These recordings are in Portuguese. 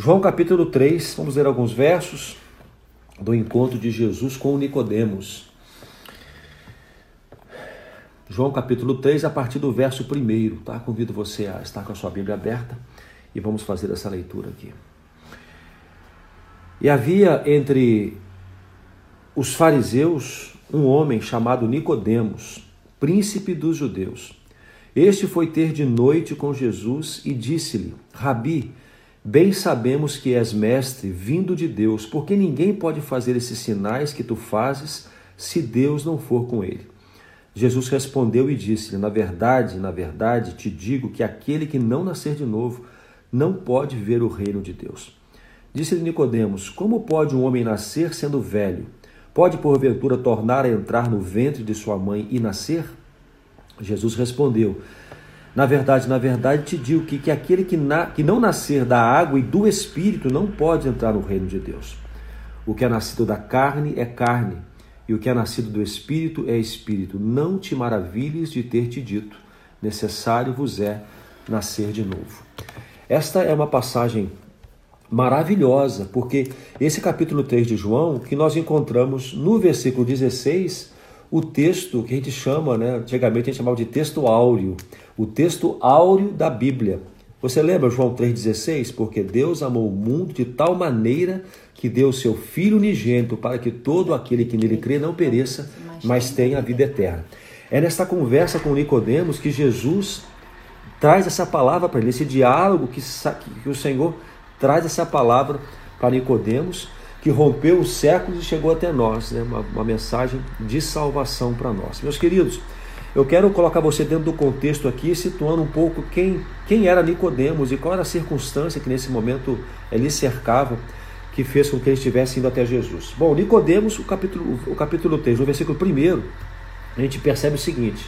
João capítulo 3, vamos ler alguns versos do encontro de Jesus com Nicodemos. João capítulo 3, a partir do verso 1, tá? Convido você a estar com a sua Bíblia aberta e vamos fazer essa leitura aqui. E havia entre os fariseus um homem chamado Nicodemos, príncipe dos judeus. Este foi ter de noite com Jesus e disse-lhe: Rabi, bem sabemos que és mestre vindo de Deus, porque ninguém pode fazer esses sinais que tu fazes se Deus não for com ele. Jesus respondeu e disse-lhe: Na verdade, na verdade, te digo que aquele que não nascer de novo não pode ver o reino de Deus. Disse-lhe Nicodemos: Como pode um homem nascer sendo velho? Pode porventura tornar a entrar no ventre de sua mãe e nascer? Jesus respondeu: Na verdade, na verdade te digo que, que aquele que, na, que não nascer da água e do espírito não pode entrar no reino de Deus. O que é nascido da carne é carne, e o que é nascido do espírito é espírito. Não te maravilhes de ter te dito: necessário vos é nascer de novo. Esta é uma passagem maravilhosa, porque esse capítulo 3 de João, que nós encontramos no versículo 16, o texto que a gente chama, né, antigamente a gente chamava de texto áureo, o texto áureo da Bíblia. Você lembra João 3,16? Porque Deus amou o mundo de tal maneira que deu seu Filho unigênito para que todo aquele que nele crê não pereça, mas tenha a vida eterna. É nesta conversa com Nicodemos que Jesus traz essa palavra para ele, esse diálogo que, que o Senhor traz essa palavra para Nicodemos, que rompeu os séculos e chegou até nós, né? uma, uma mensagem de salvação para nós. Meus queridos, eu quero colocar você dentro do contexto aqui, situando um pouco quem, quem era Nicodemos e qual era a circunstância que nesse momento ele cercava, que fez com que ele estivesse indo até Jesus. Bom, Nicodemos, o capítulo, o capítulo 3, no versículo 1, a gente percebe o seguinte.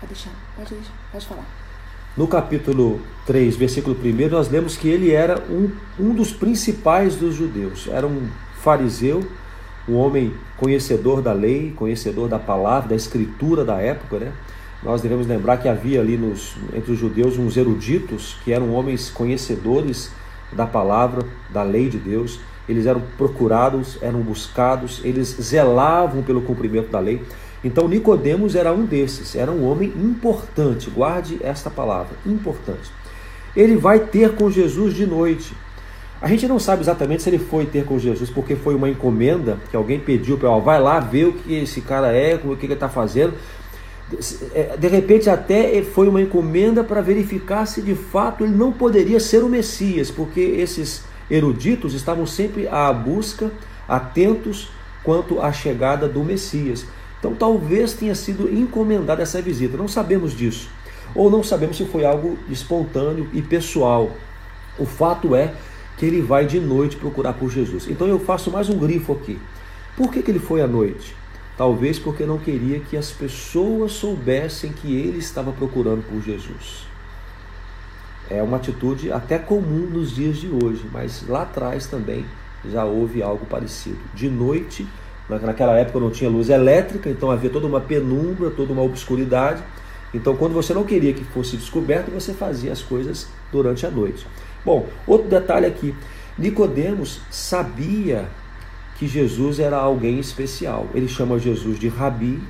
Pode deixar, pode deixar, pode falar. No capítulo 3, versículo 1, nós lemos que ele era um, um dos principais dos judeus. Era um fariseu, um homem conhecedor da lei, conhecedor da palavra, da escritura da época, né? Nós devemos lembrar que havia ali nos, entre os judeus uns eruditos, que eram homens conhecedores da palavra, da lei de Deus. Eles eram procurados, eram buscados, eles zelavam pelo cumprimento da lei. Então Nicodemos era um desses, era um homem importante, guarde esta palavra, importante. Ele vai ter com Jesus de noite. A gente não sabe exatamente se ele foi ter com Jesus porque foi uma encomenda que alguém pediu para vai lá ver o que esse cara é, o que ele está fazendo. É, de repente até foi uma encomenda para verificar se de fato ele não poderia ser o Messias, porque esses eruditos estavam sempre à busca, atentos quanto à chegada do Messias. Então talvez tenha sido encomendada essa visita, não sabemos disso. Ou não sabemos se foi algo espontâneo e pessoal. O fato é que ele vai de noite procurar por Jesus. Então eu faço mais um grifo aqui. Por que, que ele foi à noite? Talvez porque não queria que as pessoas soubessem que ele estava procurando por Jesus. É uma atitude até comum nos dias de hoje, mas lá atrás também já houve algo parecido. De noite, Naquela época não tinha luz elétrica, então havia toda uma penumbra, toda uma obscuridade. Então, quando você não queria que fosse descoberto, você fazia as coisas durante a noite. Bom, outro detalhe aqui: Nicodemos sabia que Jesus era alguém especial. Ele chama Jesus de Rabi,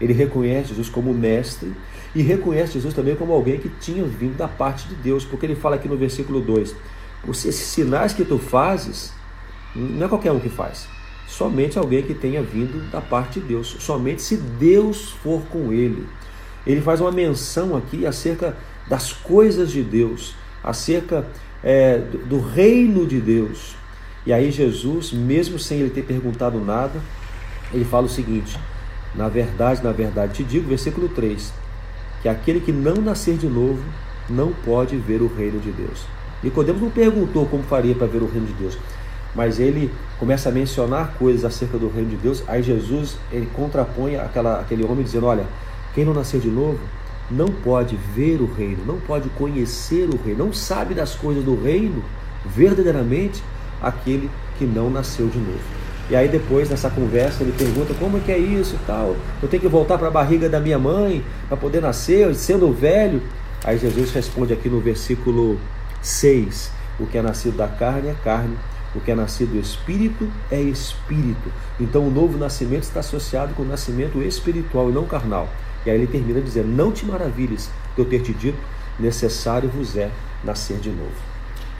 ele reconhece Jesus como mestre e reconhece Jesus também como alguém que tinha vindo da parte de Deus, porque ele fala aqui no versículo 2: esses sinais que tu fazes, não é qualquer um que faz somente alguém que tenha vindo da parte de Deus, somente se Deus for com ele. Ele faz uma menção aqui acerca das coisas de Deus, acerca é, do reino de Deus. E aí Jesus, mesmo sem ele ter perguntado nada, ele fala o seguinte: Na verdade, na verdade te digo, versículo 3, que aquele que não nascer de novo não pode ver o reino de Deus. Nicodemos não perguntou como faria para ver o reino de Deus mas ele começa a mencionar coisas acerca do reino de Deus. Aí Jesus ele contrapõe aquela, aquele homem dizendo: Olha, quem não nascer de novo não pode ver o reino, não pode conhecer o reino, não sabe das coisas do reino verdadeiramente aquele que não nasceu de novo. E aí depois nessa conversa ele pergunta como é que é isso e tal. Eu tenho que voltar para a barriga da minha mãe para poder nascer, sendo velho. Aí Jesus responde aqui no versículo 6 O que é nascido da carne é carne, o que é nascido do espírito é espírito. Então o novo nascimento está associado com o nascimento espiritual e não carnal. E aí ele termina dizendo: Não te maravilhes de eu ter te dito, necessário vos é nascer de novo.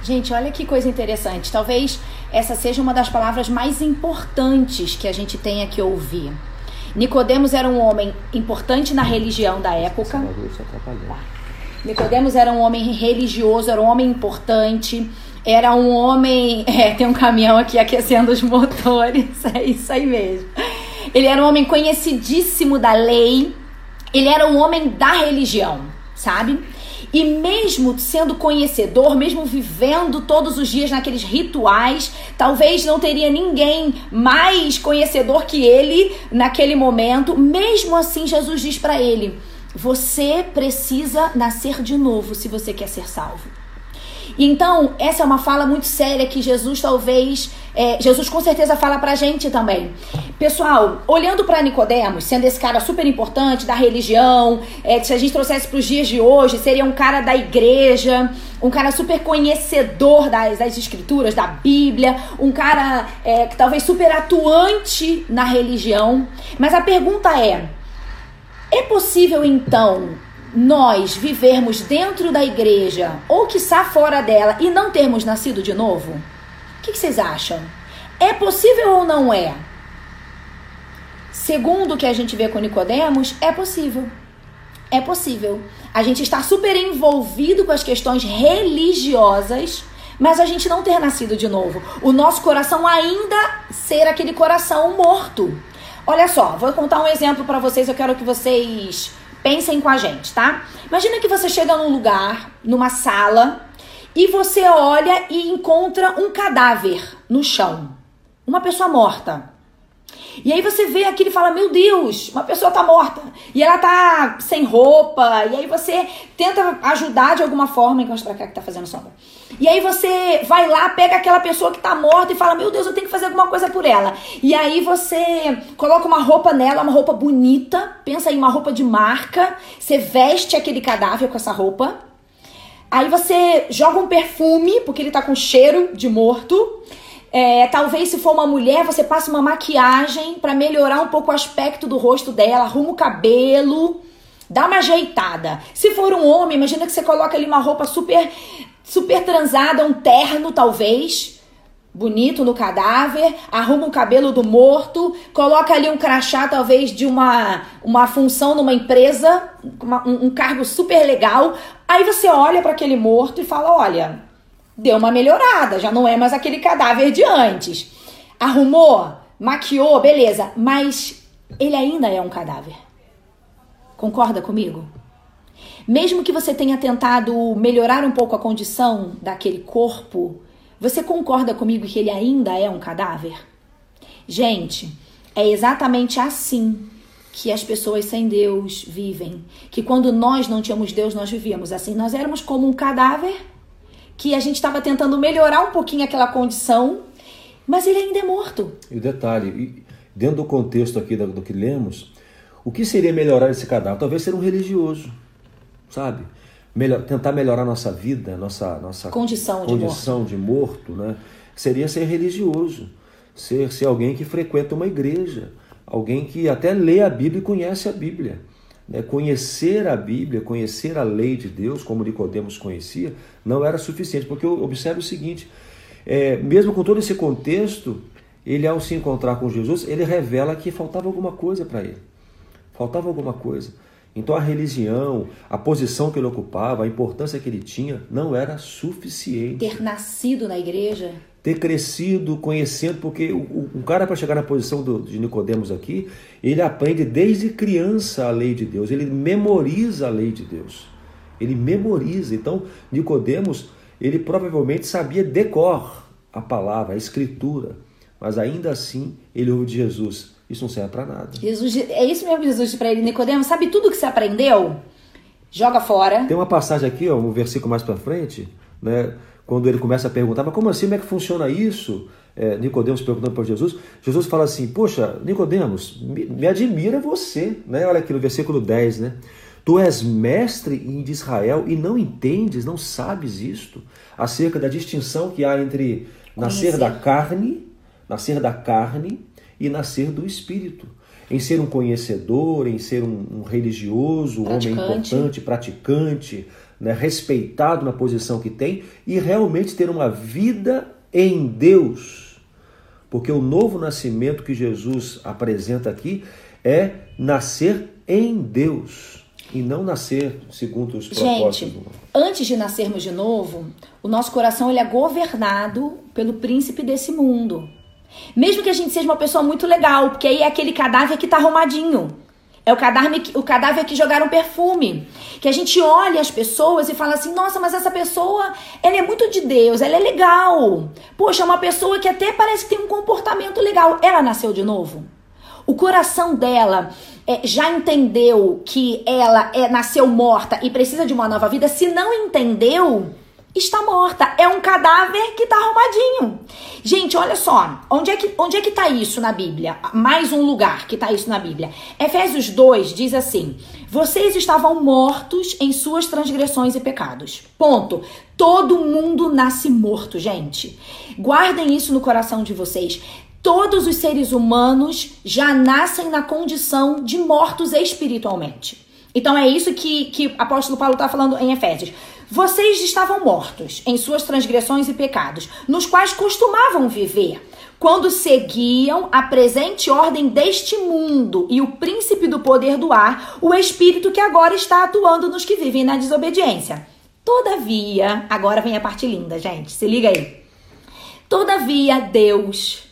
Gente, olha que coisa interessante. Talvez essa seja uma das palavras mais importantes que a gente tenha que ouvir. Nicodemos era um homem importante na religião da época. Tá. Nicodemos era um homem religioso, era um homem importante, era um homem. É, tem um caminhão aqui aquecendo os motores, é isso aí mesmo. Ele era um homem conhecidíssimo da lei, ele era um homem da religião, sabe? E mesmo sendo conhecedor, mesmo vivendo todos os dias naqueles rituais, talvez não teria ninguém mais conhecedor que ele naquele momento. Mesmo assim, Jesus diz para ele: Você precisa nascer de novo se você quer ser salvo. Então, essa é uma fala muito séria que Jesus talvez, é, Jesus com certeza fala pra gente também. Pessoal, olhando para Nicodemos, sendo esse cara super importante da religião, é, se a gente trouxesse para os dias de hoje, seria um cara da igreja, um cara super conhecedor das, das escrituras, da Bíblia, um cara é, que talvez super atuante na religião. Mas a pergunta é: é possível então nós vivermos dentro da igreja ou que está fora dela e não termos nascido de novo? O que, que vocês acham? É possível ou não é? Segundo o que a gente vê com Nicodemos, é possível. É possível. A gente está super envolvido com as questões religiosas, mas a gente não ter nascido de novo. O nosso coração ainda ser aquele coração morto. Olha só, vou contar um exemplo para vocês, eu quero que vocês Pensem com a gente, tá? Imagina que você chega num lugar, numa sala, e você olha e encontra um cadáver no chão. Uma pessoa morta. E aí você vê aquilo e fala: Meu Deus, uma pessoa tá morta. E ela tá sem roupa. E aí você tenta ajudar de alguma forma. Enquanto pra cá que tá fazendo sombra. E aí você vai lá, pega aquela pessoa que tá morta e fala: Meu Deus, eu tenho que fazer alguma coisa por ela. E aí você coloca uma roupa nela, uma roupa bonita. Pensa em uma roupa de marca. Você veste aquele cadáver com essa roupa. Aí você joga um perfume, porque ele tá com cheiro de morto. É, talvez se for uma mulher, você passa uma maquiagem para melhorar um pouco o aspecto do rosto dela, arruma o cabelo, dá uma ajeitada. Se for um homem, imagina que você coloca ali uma roupa super super transada, um terno talvez, bonito no cadáver, arruma o cabelo do morto, coloca ali um crachá talvez de uma, uma função numa empresa, uma, um, um cargo super legal. Aí você olha para aquele morto e fala: olha, deu uma melhorada, já não é mais aquele cadáver de antes. Arrumou, maquiou, beleza, mas ele ainda é um cadáver. Concorda comigo? Mesmo que você tenha tentado melhorar um pouco a condição daquele corpo, você concorda comigo que ele ainda é um cadáver? Gente, é exatamente assim que as pessoas sem Deus vivem. Que quando nós não tínhamos Deus, nós vivíamos assim. Nós éramos como um cadáver que a gente estava tentando melhorar um pouquinho aquela condição, mas ele ainda é morto. E o detalhe, dentro do contexto aqui do, do que lemos, o que seria melhorar esse cadáver? Talvez ser um religioso, sabe? Melhor, tentar melhorar nossa vida, nossa, nossa condição, condição de, morto. de morto, né? Seria ser religioso, ser, ser alguém que frequenta uma igreja, alguém que até lê a Bíblia e conhece a Bíblia. Né, conhecer a Bíblia, conhecer a lei de Deus, como Nicodemos conhecia, não era suficiente, porque eu observo o seguinte: é, mesmo com todo esse contexto, ele ao se encontrar com Jesus, ele revela que faltava alguma coisa para ele, faltava alguma coisa. Então a religião, a posição que ele ocupava, a importância que ele tinha, não era suficiente. Ter nascido na igreja ter crescido conhecendo, porque um cara para chegar na posição do, de Nicodemos aqui, ele aprende desde criança a lei de Deus, ele memoriza a lei de Deus. Ele memoriza. Então, Nicodemos, ele provavelmente sabia decor a palavra, a escritura, mas ainda assim ele ouve de Jesus. Isso não serve para nada. Jesus, é isso mesmo que Jesus disse para ele, Nicodemos, sabe tudo que você aprendeu? Joga fora. Tem uma passagem aqui, ó, um versículo mais para frente, né? Quando ele começa a perguntar, mas como assim, como é que funciona isso? É, Nicodemos perguntando para Jesus, Jesus fala assim, poxa, Nicodemos, me, me admira você, né? Olha aqui no versículo 10, né? Tu és mestre em Israel e não entendes, não sabes isto acerca da distinção que há entre nascer da carne, nascer da carne e nascer do espírito. Em ser um conhecedor, em ser um, um religioso, um homem importante, praticante, né, respeitado na posição que tem e realmente ter uma vida em Deus. Porque o novo nascimento que Jesus apresenta aqui é nascer em Deus e não nascer segundo os propósitos Gente, do antes de nascermos de novo, o nosso coração ele é governado pelo príncipe desse mundo. Mesmo que a gente seja uma pessoa muito legal, porque aí é aquele cadáver que tá arrumadinho. É o cadáver, que- o cadáver que jogaram perfume. Que a gente olha as pessoas e fala assim: nossa, mas essa pessoa, ela é muito de Deus, ela é legal. Poxa, é uma pessoa que até parece que tem um comportamento legal. Ela nasceu de novo? O coração dela é, já entendeu que ela é, nasceu morta e precisa de uma nova vida? Se não entendeu, está morta. É um cadáver que está arrumadinho. Gente, olha só. Onde é, que, onde é que tá isso na Bíblia? Mais um lugar que tá isso na Bíblia. Efésios 2 diz assim: Vocês estavam mortos em suas transgressões e pecados. Ponto. Todo mundo nasce morto, gente. Guardem isso no coração de vocês. Todos os seres humanos já nascem na condição de mortos espiritualmente. Então é isso que, que o apóstolo Paulo está falando em Efésios. Vocês estavam mortos em suas transgressões e pecados, nos quais costumavam viver, quando seguiam a presente ordem deste mundo e o príncipe do poder do ar, o espírito que agora está atuando nos que vivem na desobediência. Todavia, agora vem a parte linda, gente, se liga aí. Todavia, Deus,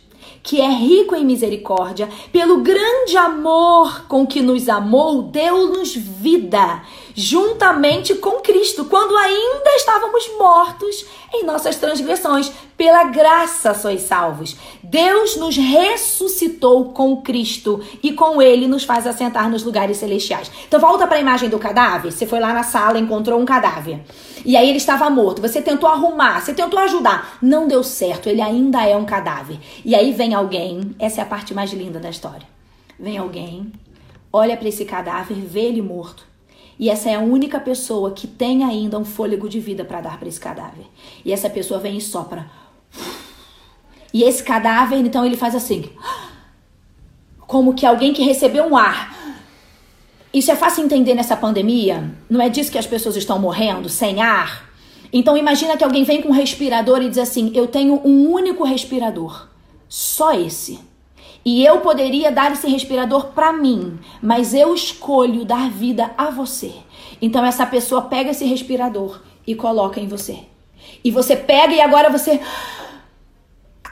que é rico em misericórdia, pelo grande amor com que nos amou, deu-nos vida, juntamente com Cristo, quando ainda estávamos mortos em nossas transgressões. Pela graça sois salvos. Deus nos ressuscitou com Cristo e com ele nos faz assentar nos lugares celestiais. Então volta para a imagem do cadáver. Você foi lá na sala, encontrou um cadáver. E aí ele estava morto. Você tentou arrumar, você tentou ajudar. Não deu certo, ele ainda é um cadáver. E aí vem alguém, essa é a parte mais linda da história. Vem alguém, olha para esse cadáver, vê ele morto. E essa é a única pessoa que tem ainda um fôlego de vida para dar para esse cadáver. E essa pessoa vem e sopra. E esse cadáver, então ele faz assim, como que alguém que recebeu um ar. Isso é fácil entender nessa pandemia? Não é disso que as pessoas estão morrendo, sem ar? Então imagina que alguém vem com um respirador e diz assim: "Eu tenho um único respirador, só esse. E eu poderia dar esse respirador para mim, mas eu escolho dar vida a você. Então essa pessoa pega esse respirador e coloca em você. E você pega e agora você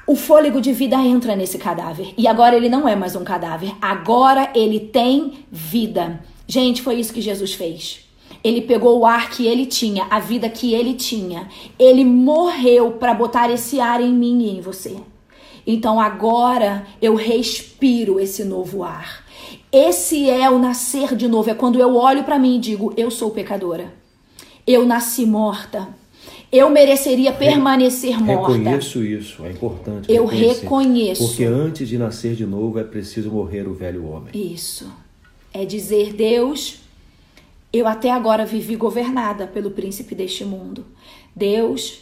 o fôlego de vida entra nesse cadáver. E agora ele não é mais um cadáver. Agora ele tem vida. Gente, foi isso que Jesus fez. Ele pegou o ar que ele tinha, a vida que ele tinha. Ele morreu para botar esse ar em mim e em você. Então agora eu respiro esse novo ar. Esse é o nascer de novo. É quando eu olho para mim e digo: eu sou pecadora. Eu nasci morta. Eu mereceria permanecer morta. Reconheço isso, é importante. Eu reconheço. Porque antes de nascer de novo é preciso morrer o velho homem. Isso. É dizer, Deus, eu até agora vivi governada pelo príncipe deste mundo. Deus,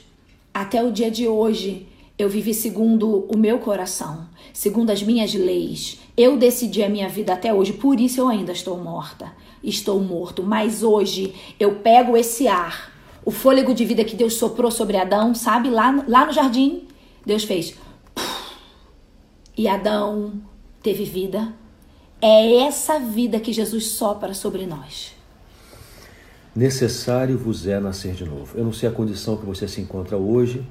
até o dia de hoje, eu vivi segundo o meu coração, segundo as minhas leis. Eu decidi a minha vida até hoje, por isso eu ainda estou morta. Estou morto, mas hoje eu pego esse ar, o fôlego de vida que Deus soprou sobre Adão, sabe? Lá, lá no jardim, Deus fez. E Adão teve vida. É essa vida que Jesus sopra sobre nós. Necessário vos é nascer de novo. Eu não sei a condição que você se encontra hoje.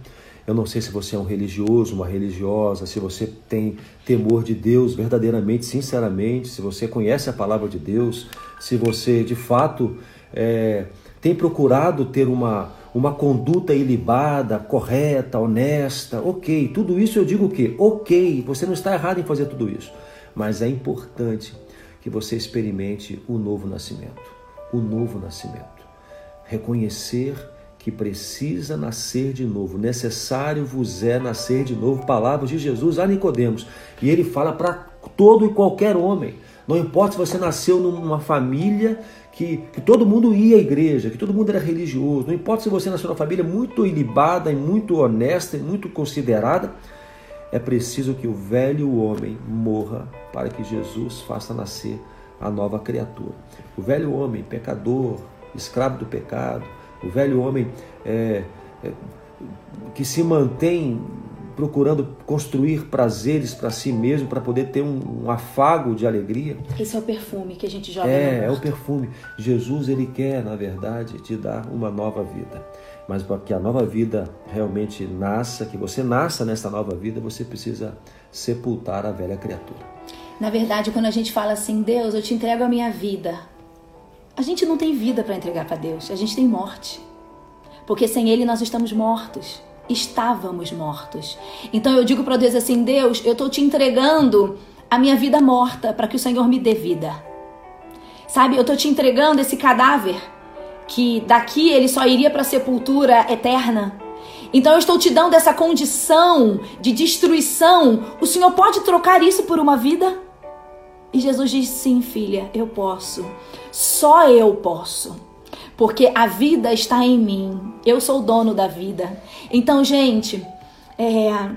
Eu não sei se você é um religioso, uma religiosa, se você tem temor de Deus verdadeiramente, sinceramente, se você conhece a palavra de Deus, se você de fato é, tem procurado ter uma, uma conduta ilibada, correta, honesta. Ok, tudo isso eu digo o quê? Ok, você não está errado em fazer tudo isso. Mas é importante que você experimente o novo nascimento. O novo nascimento. Reconhecer que precisa nascer de novo. Necessário vos é nascer de novo. Palavras de Jesus a Nicodemos. E ele fala para todo e qualquer homem. Não importa se você nasceu numa família que, que todo mundo ia à igreja, que todo mundo era religioso. Não importa se você nasceu numa família muito ilibada e muito honesta e muito considerada. É preciso que o velho homem morra para que Jesus faça nascer a nova criatura. O velho homem, pecador, escravo do pecado, o velho homem é, é, que se mantém procurando construir prazeres para si mesmo, para poder ter um, um, afago de alegria. Esse é o perfume que a gente joga. É, é o perfume. Jesus, ele quer, na verdade, te dar uma nova vida. Mas para que a nova vida realmente nasça, que você nasça nessa nova vida, você precisa sepultar a velha criatura. Na verdade, quando a gente fala assim, Deus, eu te entrego a minha vida, a gente não tem vida para entregar para Deus, a gente tem morte. Porque sem Ele nós estamos mortos estávamos mortos. Então eu digo para Deus assim: Deus, eu estou te entregando a minha vida morta para que o Senhor me dê vida. Sabe, eu estou te entregando esse cadáver que daqui ele só iria para a sepultura eterna. Então eu estou te dando essa condição de destruição. O Senhor pode trocar isso por uma vida? E Jesus diz: Sim, filha, eu posso. Só eu posso porque a vida está em mim. Eu sou o dono da vida. Então, gente, é,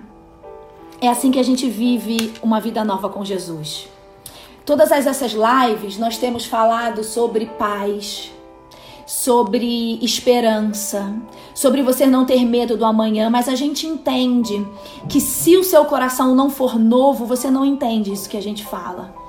é assim que a gente vive uma vida nova com Jesus. Todas essas lives nós temos falado sobre paz, sobre esperança, sobre você não ter medo do amanhã, mas a gente entende que se o seu coração não for novo, você não entende isso que a gente fala.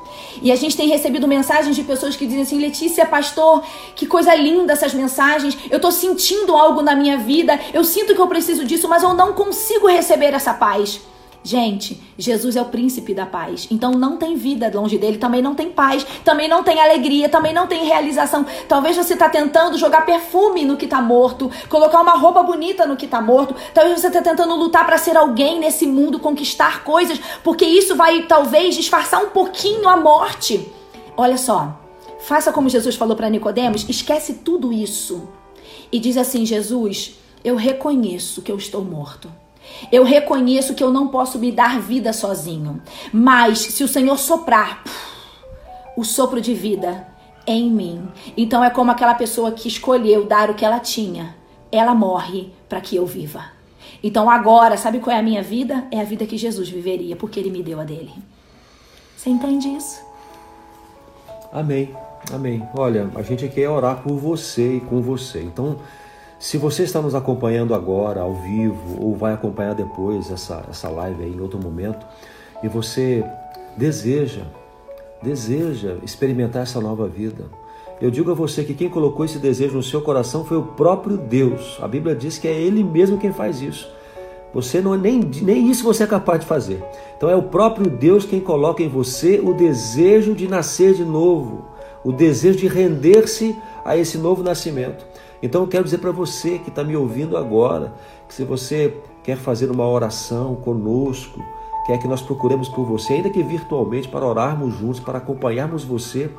E a gente tem recebido mensagens de pessoas que dizem assim: Letícia, pastor, que coisa linda essas mensagens. Eu tô sentindo algo na minha vida, eu sinto que eu preciso disso, mas eu não consigo receber essa paz. Gente, Jesus é o príncipe da paz. Então não tem vida longe dele, também não tem paz, também não tem alegria, também não tem realização. Talvez você está tentando jogar perfume no que está morto, colocar uma roupa bonita no que está morto. Talvez você está tentando lutar para ser alguém nesse mundo, conquistar coisas, porque isso vai talvez disfarçar um pouquinho a morte. Olha só, faça como Jesus falou para Nicodemos, esquece tudo isso e diz assim: Jesus, eu reconheço que eu estou morto. Eu reconheço que eu não posso me dar vida sozinho. Mas se o Senhor soprar o sopro de vida em mim, então é como aquela pessoa que escolheu dar o que ela tinha. Ela morre para que eu viva. Então agora, sabe qual é a minha vida? É a vida que Jesus viveria, porque ele me deu a dele. Você entende isso? Amém. Amém. Olha, a gente aqui é orar por você e com você. Então, se você está nos acompanhando agora, ao vivo, ou vai acompanhar depois essa, essa live aí em outro momento, e você deseja, deseja experimentar essa nova vida, eu digo a você que quem colocou esse desejo no seu coração foi o próprio Deus. A Bíblia diz que é Ele mesmo quem faz isso. Você não é nem, nem isso você é capaz de fazer. Então é o próprio Deus quem coloca em você o desejo de nascer de novo, o desejo de render-se a esse novo nascimento. Então eu quero dizer para você que está me ouvindo agora, que se você quer fazer uma oração conosco, quer que nós procuremos por você, ainda que virtualmente, para orarmos juntos, para acompanharmos você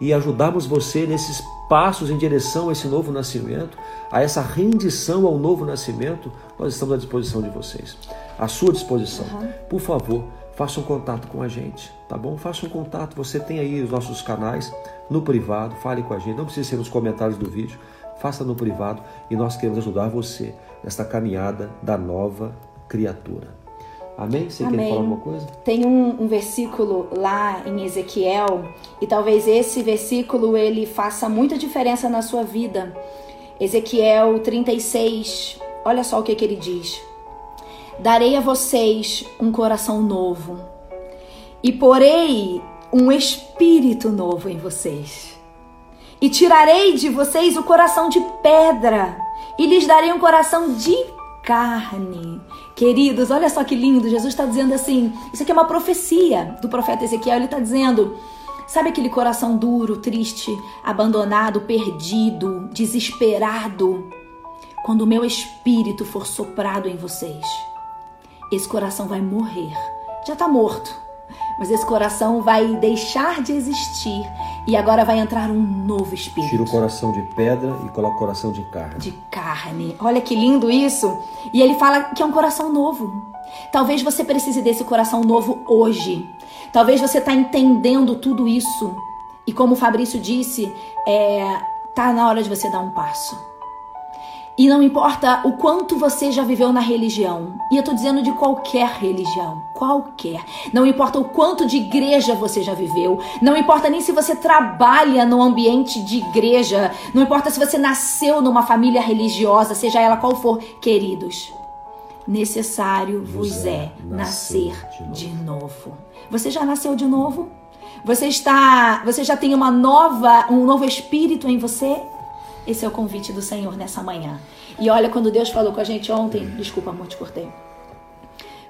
e ajudarmos você nesses passos em direção a esse novo nascimento, a essa rendição ao novo nascimento, nós estamos à disposição de vocês. À sua disposição. Uhum. Por favor, faça um contato com a gente, tá bom? Faça um contato. Você tem aí os nossos canais no privado, fale com a gente. Não precisa ser nos comentários do vídeo faça no privado e nós queremos ajudar você nesta caminhada da nova criatura. Amém? Você Amém. quer falar alguma coisa? Tem um, um, versículo lá em Ezequiel e talvez esse versículo ele faça muita diferença na sua vida. Ezequiel 36, olha só o que, que ele diz. Darei a vocês um coração novo e porei um espírito novo em vocês e tirarei de vocês o coração de pedra e lhes darei um coração de carne. Queridos, olha só que lindo. Jesus está dizendo assim: isso aqui é uma profecia do profeta Ezequiel. Ele está dizendo. Sabe aquele coração duro, triste, abandonado, perdido, desesperado? Quando o meu espírito for soprado em vocês, esse coração vai morrer. Já está morto mas esse coração vai deixar de existir e agora vai entrar um novo espírito. Tira o coração de pedra e coloca o coração de carne. De carne. Olha que lindo isso. E ele fala que é um coração novo. Talvez você precise desse coração novo hoje. Talvez você está entendendo tudo isso. E como o Fabrício disse, é, tá na hora de você dar um passo. E não importa o quanto você já viveu na religião. E eu tô dizendo de qualquer religião, qualquer. Não importa o quanto de igreja você já viveu, não importa nem se você trabalha no ambiente de igreja, não importa se você nasceu numa família religiosa, seja ela qual for, queridos. Necessário vos é nascer de novo. Você já nasceu de novo? Você está, você já tem uma nova, um novo espírito em você? Esse é o convite do Senhor nessa manhã. E olha, quando Deus falou com a gente ontem, desculpa, amor, te cortei.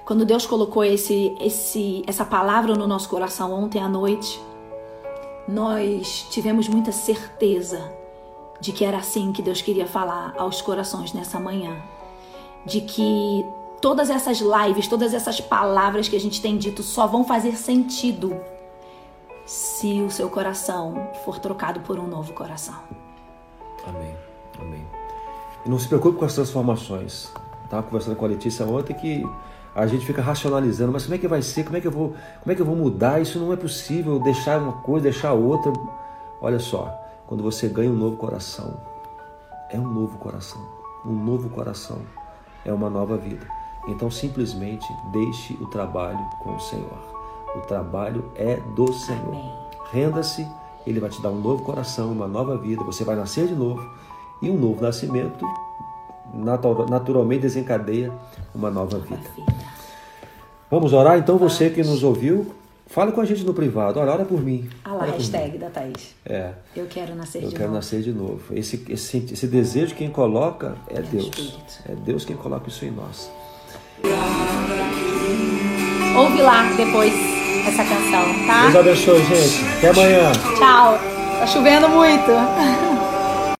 Quando Deus colocou esse, esse, essa palavra no nosso coração ontem à noite, nós tivemos muita certeza de que era assim que Deus queria falar aos corações nessa manhã. De que todas essas lives, todas essas palavras que a gente tem dito só vão fazer sentido se o seu coração for trocado por um novo coração. Amém. Amém. E não se preocupe com as transformações. Estava conversando com a Letícia ontem que a gente fica racionalizando, mas como é que vai ser? Como é que eu vou, como é que eu vou mudar? Isso não é possível, deixar uma coisa, deixar outra. Olha só, quando você ganha um novo coração, é um novo coração. Um novo coração é uma nova vida. Então simplesmente deixe o trabalho com o Senhor. O trabalho é do Senhor. Renda-se ele vai te dar um novo coração, uma nova vida, você vai nascer de novo. E um novo nascimento naturalmente desencadeia uma nova vida. Vamos orar? Então, você que nos ouviu, fale com a gente no privado. Olha, ora por mim. A lá, hashtag da Thaís. É. Eu quero nascer Eu de quero novo. nascer de novo. Esse, esse, esse desejo quem coloca é, É Deus. Espírito. É Deus quem coloca isso em nós. Ouve lá depois essa canção, tá? Deus abençoe, gente. Até amanhã. Tchau. Tá chovendo muito.